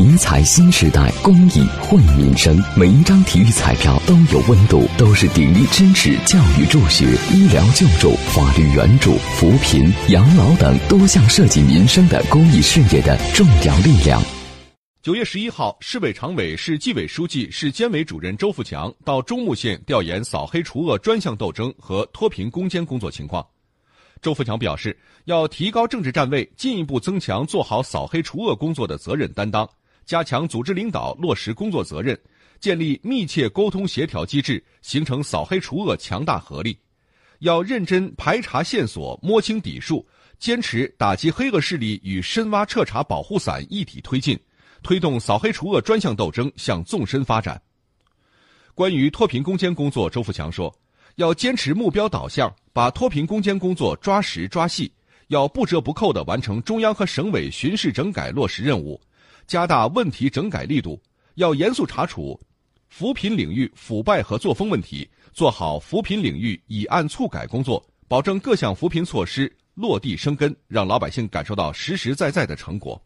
体彩新时代，公益惠民生。每一张体育彩票都有温度，都是鼎力支持教育助学、医疗救助、法律援助、扶贫、养老等多项涉及民生的公益事业的重要力量。九月十一号，市委常委、市纪委书记、市监委主任周富强到中牟县调研扫黑除恶专项斗争和脱贫攻坚工作情况。周富强表示，要提高政治站位，进一步增强做好扫黑除恶工作的责任担当，加强组织领导落实工作责任，建立密切沟通协调机制，形成扫黑除恶强大合力。要认真排查线索，摸清底数，坚持打击黑恶势力与深挖彻查保护伞一体推进。推动扫黑除恶专项斗争向纵深发展。关于脱贫攻坚工作，周富强说，要坚持目标导向，把脱贫攻坚工作抓实抓细，要不折不扣地完成中央和省委巡视整改落实任务，加大问题整改力度，要严肃查处扶贫领域腐败和作风问题，做好扶贫领域以案促改工作，保证各项扶贫措施落地生根，让老百姓感受到实实在在的成果。